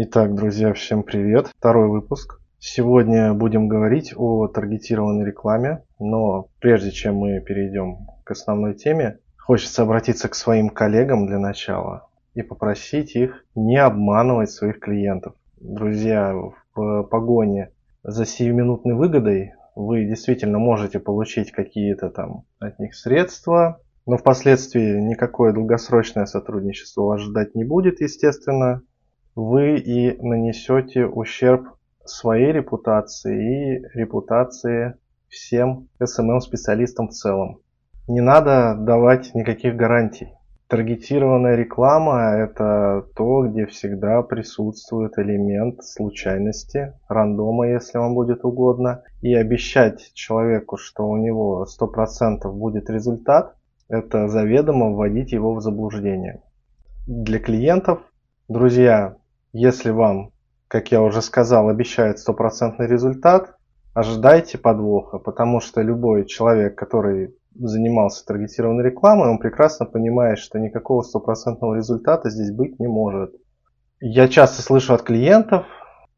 Итак, друзья, всем привет. Второй выпуск. Сегодня будем говорить о таргетированной рекламе, но прежде чем мы перейдем к основной теме, хочется обратиться к своим коллегам для начала и попросить их не обманывать своих клиентов. Друзья, в погоне за сиюминутной выгодой вы действительно можете получить какие-то там от них средства, но впоследствии никакое долгосрочное сотрудничество вас ждать не будет, естественно. Вы и нанесете ущерб своей репутации и репутации всем SMM-специалистам в целом. Не надо давать никаких гарантий. Таргетированная реклама – это то, где всегда присутствует элемент случайности, рандома, если вам будет угодно. И обещать человеку, что у него 100% будет результат, это заведомо вводить его в заблуждение. Для клиентов, друзья, если вам, как я уже сказал, обещают стопроцентный результат, ожидайте подвоха, потому что любой человек, который занимался таргетированной рекламой, он прекрасно понимает, что никакого стопроцентного результата здесь быть не может. Я часто слышу от клиентов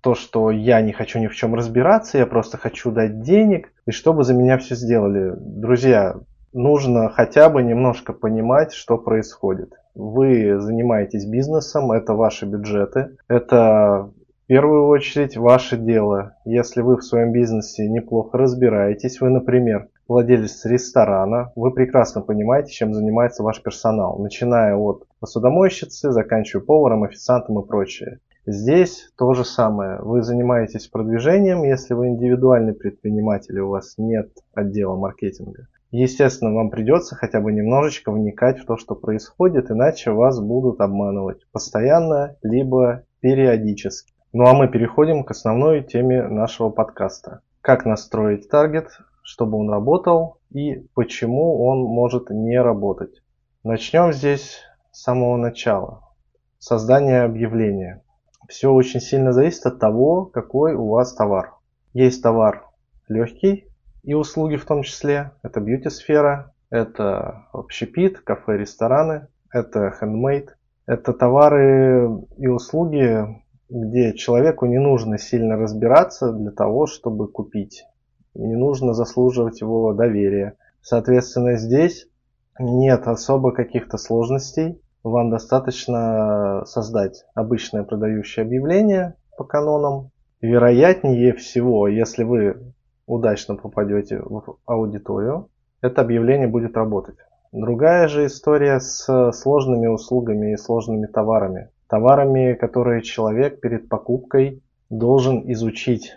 то, что я не хочу ни в чем разбираться, я просто хочу дать денег, и чтобы за меня все сделали. Друзья, нужно хотя бы немножко понимать, что происходит. Вы занимаетесь бизнесом, это ваши бюджеты, это в первую очередь ваше дело. Если вы в своем бизнесе неплохо разбираетесь, вы, например, владелец ресторана, вы прекрасно понимаете, чем занимается ваш персонал, начиная от посудомойщицы, заканчивая поваром, официантом и прочее. Здесь то же самое. Вы занимаетесь продвижением, если вы индивидуальный предприниматель, у вас нет отдела маркетинга. Естественно, вам придется хотя бы немножечко вникать в то, что происходит, иначе вас будут обманывать постоянно, либо периодически. Ну а мы переходим к основной теме нашего подкаста. Как настроить таргет, чтобы он работал и почему он может не работать. Начнем здесь с самого начала. Создание объявления. Все очень сильно зависит от того, какой у вас товар. Есть товар легкий, и услуги в том числе. Это бьюти-сфера, это общепит, кафе, рестораны, это handmade. Это товары и услуги, где человеку не нужно сильно разбираться для того, чтобы купить. Не нужно заслуживать его доверия. Соответственно, здесь нет особо каких-то сложностей. Вам достаточно создать обычное продающее объявление по канонам. Вероятнее всего, если вы удачно попадете в аудиторию, это объявление будет работать. Другая же история с сложными услугами и сложными товарами. Товарами, которые человек перед покупкой должен изучить,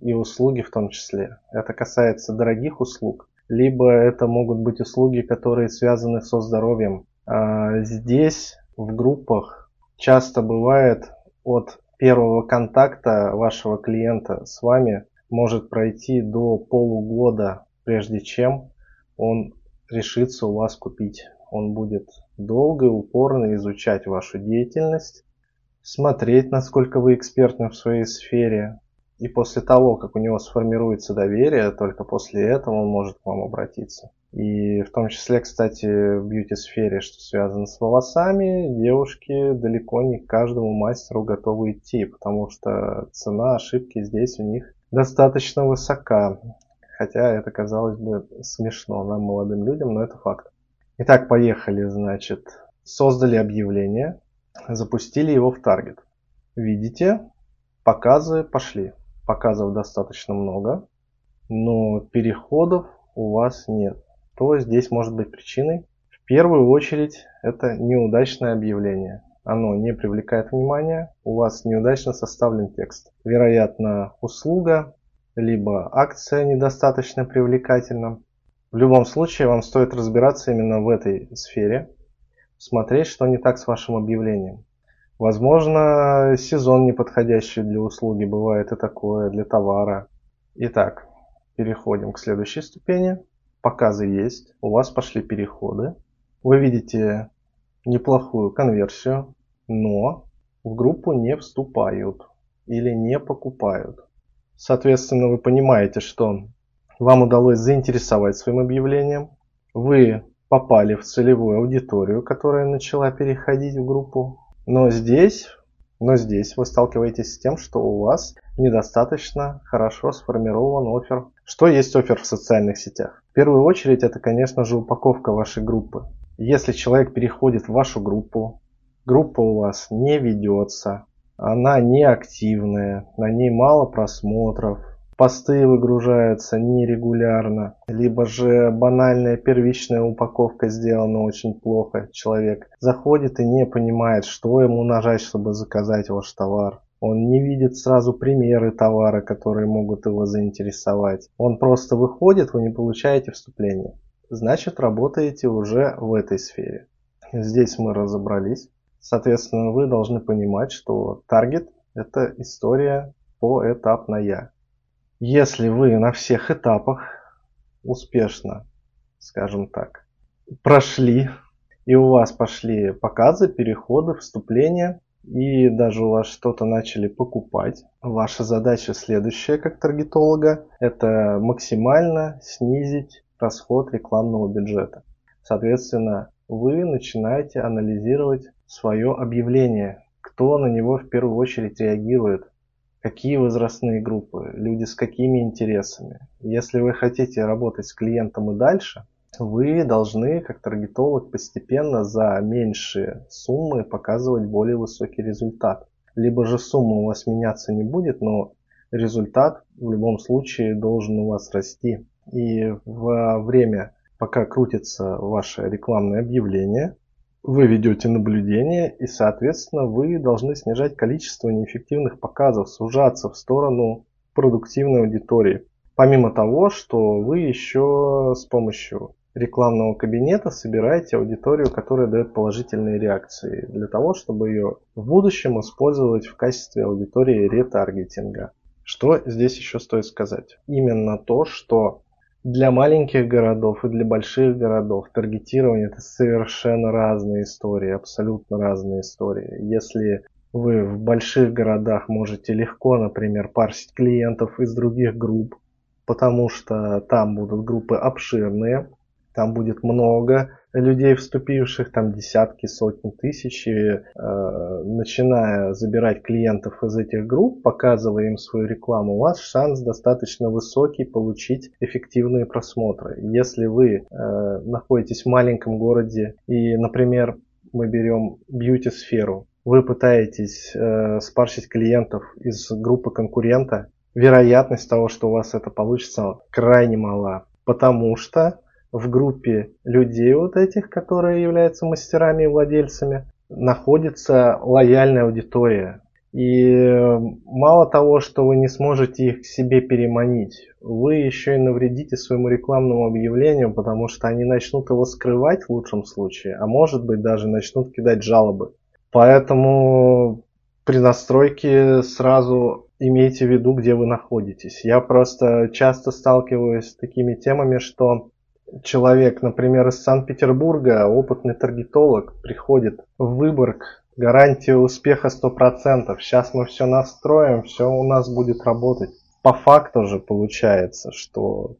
и услуги в том числе. Это касается дорогих услуг, либо это могут быть услуги, которые связаны со здоровьем. А здесь в группах часто бывает от первого контакта вашего клиента с вами может пройти до полугода, прежде чем он решится у вас купить. Он будет долго и упорно изучать вашу деятельность, смотреть, насколько вы экспертны в своей сфере. И после того, как у него сформируется доверие, только после этого он может к вам обратиться. И в том числе, кстати, в бьюти-сфере, что связано с волосами, девушки далеко не к каждому мастеру готовы идти, потому что цена ошибки здесь у них достаточно высока. Хотя это казалось бы смешно нам, молодым людям, но это факт. Итак, поехали, значит. Создали объявление, запустили его в таргет. Видите, показы пошли. Показов достаточно много, но переходов у вас нет. То здесь может быть причиной? В первую очередь это неудачное объявление оно не привлекает внимания, у вас неудачно составлен текст. Вероятно, услуга, либо акция недостаточно привлекательна. В любом случае, вам стоит разбираться именно в этой сфере, смотреть, что не так с вашим объявлением. Возможно, сезон неподходящий для услуги, бывает и такое, для товара. Итак, переходим к следующей ступени. Показы есть, у вас пошли переходы. Вы видите неплохую конверсию, но в группу не вступают или не покупают. Соответственно, вы понимаете, что вам удалось заинтересовать своим объявлением, вы попали в целевую аудиторию, которая начала переходить в группу, но здесь Но здесь вы сталкиваетесь с тем, что у вас недостаточно хорошо сформирован офер. Что есть офер в социальных сетях? В первую очередь это, конечно же, упаковка вашей группы. Если человек переходит в вашу группу, группа у вас не ведется, она не активная, на ней мало просмотров, посты выгружаются нерегулярно, либо же банальная первичная упаковка сделана очень плохо. Человек заходит и не понимает, что ему нажать, чтобы заказать ваш товар. Он не видит сразу примеры товара, которые могут его заинтересовать. Он просто выходит, вы не получаете вступление. Значит, работаете уже в этой сфере. Здесь мы разобрались. Соответственно, вы должны понимать, что таргет – это история поэтапная. Если вы на всех этапах успешно, скажем так, прошли, и у вас пошли показы, переходы, вступления, и даже у вас что-то начали покупать, ваша задача следующая как таргетолога – это максимально снизить расход рекламного бюджета. Соответственно, вы начинаете анализировать свое объявление, кто на него в первую очередь реагирует, какие возрастные группы, люди с какими интересами. Если вы хотите работать с клиентом и дальше, вы должны, как таргетолог, постепенно за меньшие суммы показывать более высокий результат. Либо же сумма у вас меняться не будет, но результат в любом случае должен у вас расти. И во время, пока крутится ваше рекламное объявление, вы ведете наблюдение и, соответственно, вы должны снижать количество неэффективных показов, сужаться в сторону продуктивной аудитории. Помимо того, что вы еще с помощью рекламного кабинета собираете аудиторию, которая дает положительные реакции, для того, чтобы ее в будущем использовать в качестве аудитории ретаргетинга. Что здесь еще стоит сказать? Именно то, что для маленьких городов и для больших городов таргетирование это совершенно разные истории, абсолютно разные истории. Если вы в больших городах можете легко, например, парсить клиентов из других групп, потому что там будут группы обширные, там будет много людей, вступивших, там десятки, сотни тысяч, и, э, начиная забирать клиентов из этих групп, показывая им свою рекламу, у вас шанс достаточно высокий получить эффективные просмотры. Если вы э, находитесь в маленьком городе и, например, мы берем бьюти-сферу, вы пытаетесь э, спарсить клиентов из группы конкурента, вероятность того, что у вас это получится, крайне мала. Потому что в группе людей вот этих, которые являются мастерами и владельцами, находится лояльная аудитория. И э, мало того, что вы не сможете их к себе переманить, вы еще и навредите своему рекламному объявлению, потому что они начнут его скрывать в лучшем случае, а может быть даже начнут кидать жалобы. Поэтому при настройке сразу имейте в виду, где вы находитесь. Я просто часто сталкиваюсь с такими темами, что человек, например, из Санкт-Петербурга, опытный таргетолог, приходит в Выборг, гарантия успеха 100%. Сейчас мы все настроим, все у нас будет работать. По факту же получается, что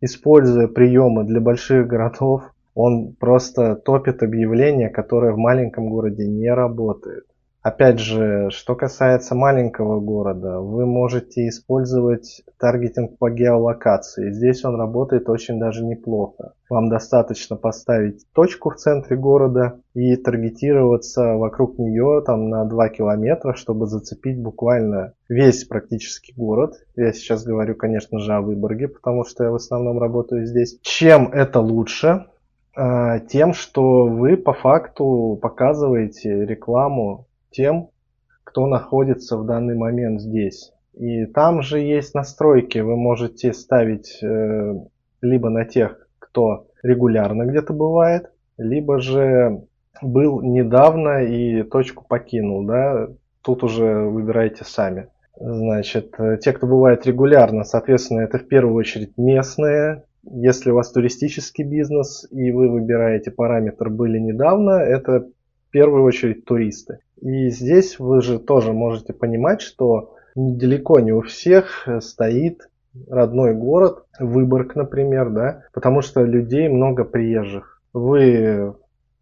используя приемы для больших городов, он просто топит объявления, которые в маленьком городе не работают. Опять же, что касается маленького города, вы можете использовать таргетинг по геолокации. Здесь он работает очень даже неплохо. Вам достаточно поставить точку в центре города и таргетироваться вокруг нее там, на 2 километра, чтобы зацепить буквально весь практически город. Я сейчас говорю, конечно же, о Выборге, потому что я в основном работаю здесь. Чем это лучше? А, тем, что вы по факту показываете рекламу тем, кто находится в данный момент здесь. И там же есть настройки, вы можете ставить э, либо на тех, кто регулярно где-то бывает, либо же был недавно и точку покинул, да, тут уже выбирайте сами. Значит, э, те, кто бывает регулярно, соответственно, это в первую очередь местные. Если у вас туристический бизнес и вы выбираете параметр «были недавно», это в первую очередь туристы. И здесь вы же тоже можете понимать, что далеко не у всех стоит родной город, Выборг, например, да, потому что людей много приезжих. Вы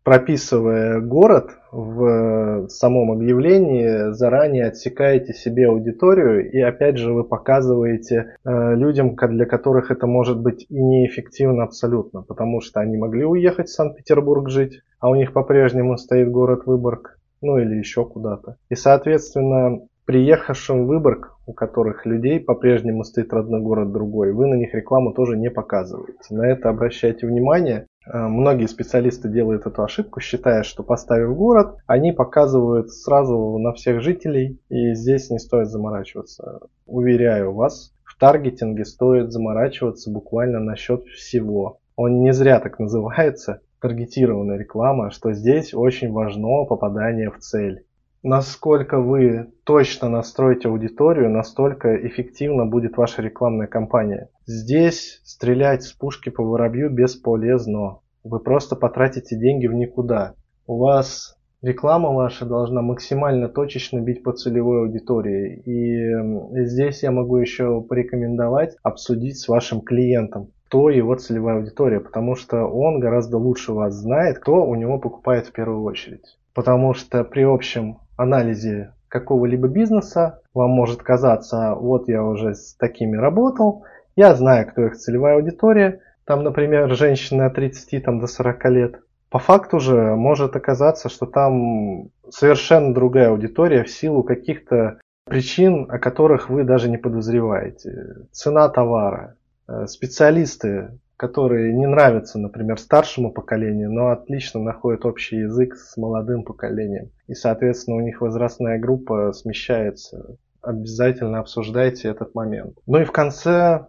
прописывая город в самом объявлении, заранее отсекаете себе аудиторию и опять же вы показываете э, людям, для которых это может быть и неэффективно абсолютно, потому что они могли уехать в Санкт-Петербург жить, а у них по-прежнему стоит город Выборг, ну или еще куда-то. И соответственно приехавшим в Выборг, у которых людей по-прежнему стоит родной город другой, вы на них рекламу тоже не показываете. На это обращайте внимание. Э, многие специалисты делают эту ошибку, считая, что поставив город, они показывают сразу на всех жителей, и здесь не стоит заморачиваться. Уверяю вас, в таргетинге стоит заморачиваться буквально насчет всего. Он не зря так называется, таргетированная реклама, что здесь очень важно попадание в цель насколько вы точно настроите аудиторию, настолько эффективно будет ваша рекламная кампания. Здесь стрелять с пушки по воробью бесполезно. Вы просто потратите деньги в никуда. У вас реклама ваша должна максимально точечно бить по целевой аудитории. И здесь я могу еще порекомендовать обсудить с вашим клиентом кто его целевая аудитория, потому что он гораздо лучше вас знает, кто у него покупает в первую очередь. Потому что при общем анализе какого-либо бизнеса вам может казаться, вот я уже с такими работал, я знаю, кто их целевая аудитория, там, например, женщины от 30 там, до 40 лет. По факту же может оказаться, что там совершенно другая аудитория в силу каких-то причин, о которых вы даже не подозреваете. Цена товара, э, специалисты, которые не нравятся, например, старшему поколению, но отлично находят общий язык с молодым поколением. И, соответственно, у них возрастная группа смещается. Обязательно обсуждайте этот момент. Ну и в конце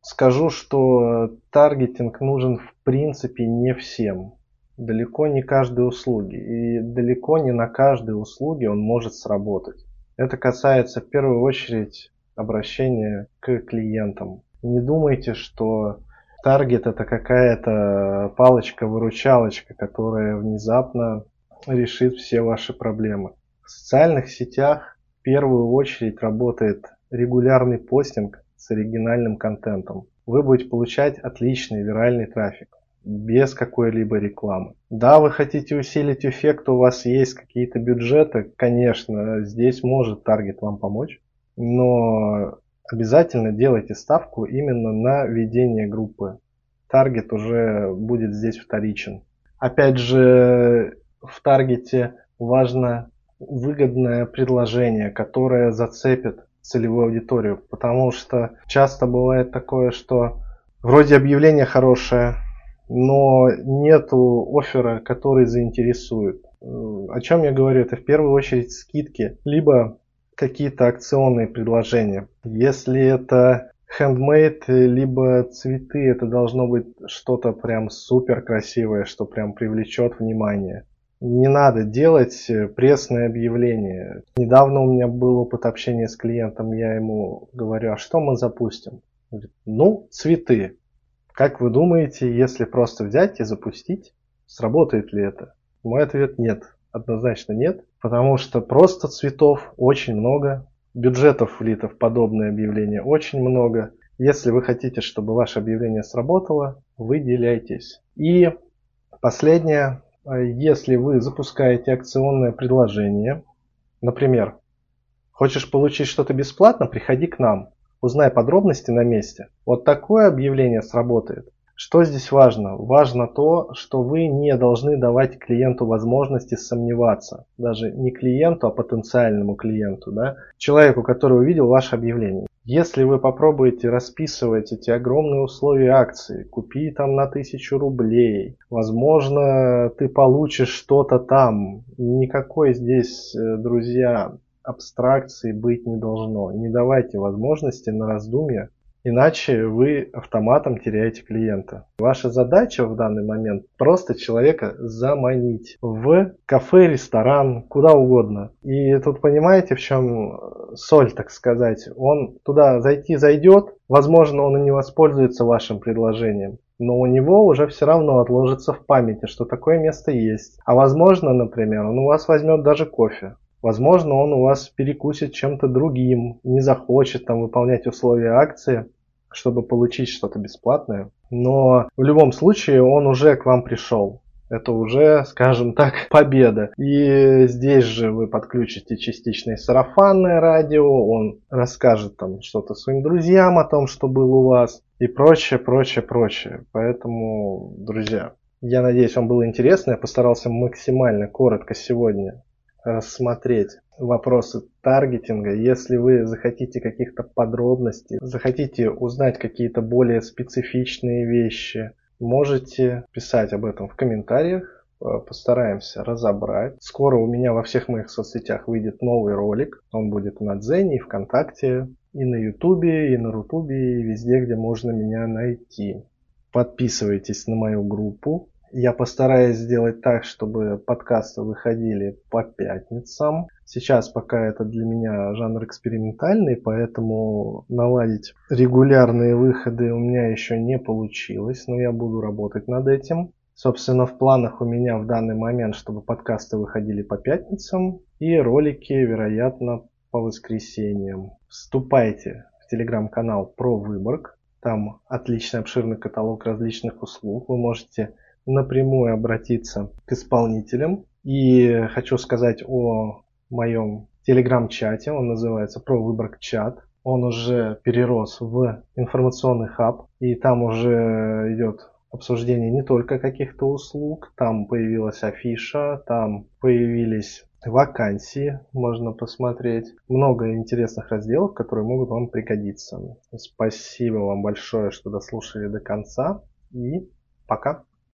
скажу, что таргетинг нужен в принципе не всем. Далеко не каждой услуги. И далеко не на каждой услуге он может сработать. Это касается в первую очередь обращения к клиентам. Не думайте, что Таргет это какая-то палочка-выручалочка, которая внезапно решит все ваши проблемы. В социальных сетях в первую очередь работает регулярный постинг с оригинальным контентом. Вы будете получать отличный виральный трафик без какой-либо рекламы. Да, вы хотите усилить эффект, у вас есть какие-то бюджеты, конечно, здесь может таргет вам помочь, но обязательно делайте ставку именно на ведение группы. Таргет уже будет здесь вторичен. Опять же, в таргете важно выгодное предложение, которое зацепит целевую аудиторию, потому что часто бывает такое, что вроде объявление хорошее, но нету оффера, который заинтересует. О чем я говорю? Это в первую очередь скидки, либо какие-то акционные предложения. Если это handmade, либо цветы, это должно быть что-то прям супер красивое, что прям привлечет внимание. Не надо делать пресное объявление. Недавно у меня был опыт общения с клиентом, я ему говорю, а что мы запустим? Говорит, ну, цветы. Как вы думаете, если просто взять и запустить, сработает ли это? Мой ответ нет, однозначно нет. Потому что просто цветов очень много, бюджетов влито в подобное объявление очень много. Если вы хотите, чтобы ваше объявление сработало, выделяйтесь. И последнее, если вы запускаете акционное предложение, например, хочешь получить что-то бесплатно, приходи к нам, узнай подробности на месте. Вот такое объявление сработает. Что здесь важно? Важно то, что вы не должны давать клиенту возможности сомневаться. Даже не клиенту, а потенциальному клиенту. Да? Человеку, который увидел ваше объявление. Если вы попробуете расписывать эти огромные условия акции, купи там на тысячу рублей, возможно, ты получишь что-то там. Никакой здесь, э, друзья, абстракции быть не должно. Не давайте возможности на раздумье Иначе вы автоматом теряете клиента. Ваша задача в данный момент просто человека заманить в кафе, ресторан, куда угодно. И тут понимаете, в чем соль, так сказать. Он туда зайти зайдет, возможно, он и не воспользуется вашим предложением. Но у него уже все равно отложится в памяти, что такое место есть. А возможно, например, он у вас возьмет даже кофе. Возможно, он у вас перекусит чем-то другим, не захочет там выполнять условия акции, чтобы получить что-то бесплатное. Но в любом случае он уже к вам пришел. Это уже, скажем так, победа. И здесь же вы подключите частичное сарафанное радио, он расскажет там что-то своим друзьям о том, что был у вас и прочее, прочее, прочее. Поэтому, друзья, я надеюсь, вам было интересно. Я постарался максимально коротко сегодня рассмотреть вопросы таргетинга. Если вы захотите каких-то подробностей, захотите узнать какие-то более специфичные вещи, можете писать об этом в комментариях. Э, постараемся разобрать. Скоро у меня во всех моих соцсетях выйдет новый ролик. Он будет на Дзене и ВКонтакте, и на Ютубе, и на Рутубе, и везде, где можно меня найти. Подписывайтесь на мою группу я постараюсь сделать так, чтобы подкасты выходили по пятницам. Сейчас пока это для меня жанр экспериментальный, поэтому наладить регулярные выходы у меня еще не получилось, но я буду работать над этим. Собственно, в планах у меня в данный момент, чтобы подкасты выходили по пятницам и ролики, вероятно, по воскресеньям. Вступайте в телеграм-канал про Выборг. Там отличный обширный каталог различных услуг. Вы можете напрямую обратиться к исполнителям. И хочу сказать о моем телеграм-чате, он называется «Про выборг чат». Он уже перерос в информационный хаб, и там уже идет обсуждение не только каких-то услуг, там появилась афиша, там появились вакансии, можно посмотреть. Много интересных разделов, которые могут вам пригодиться. Спасибо вам большое, что дослушали до конца, и пока.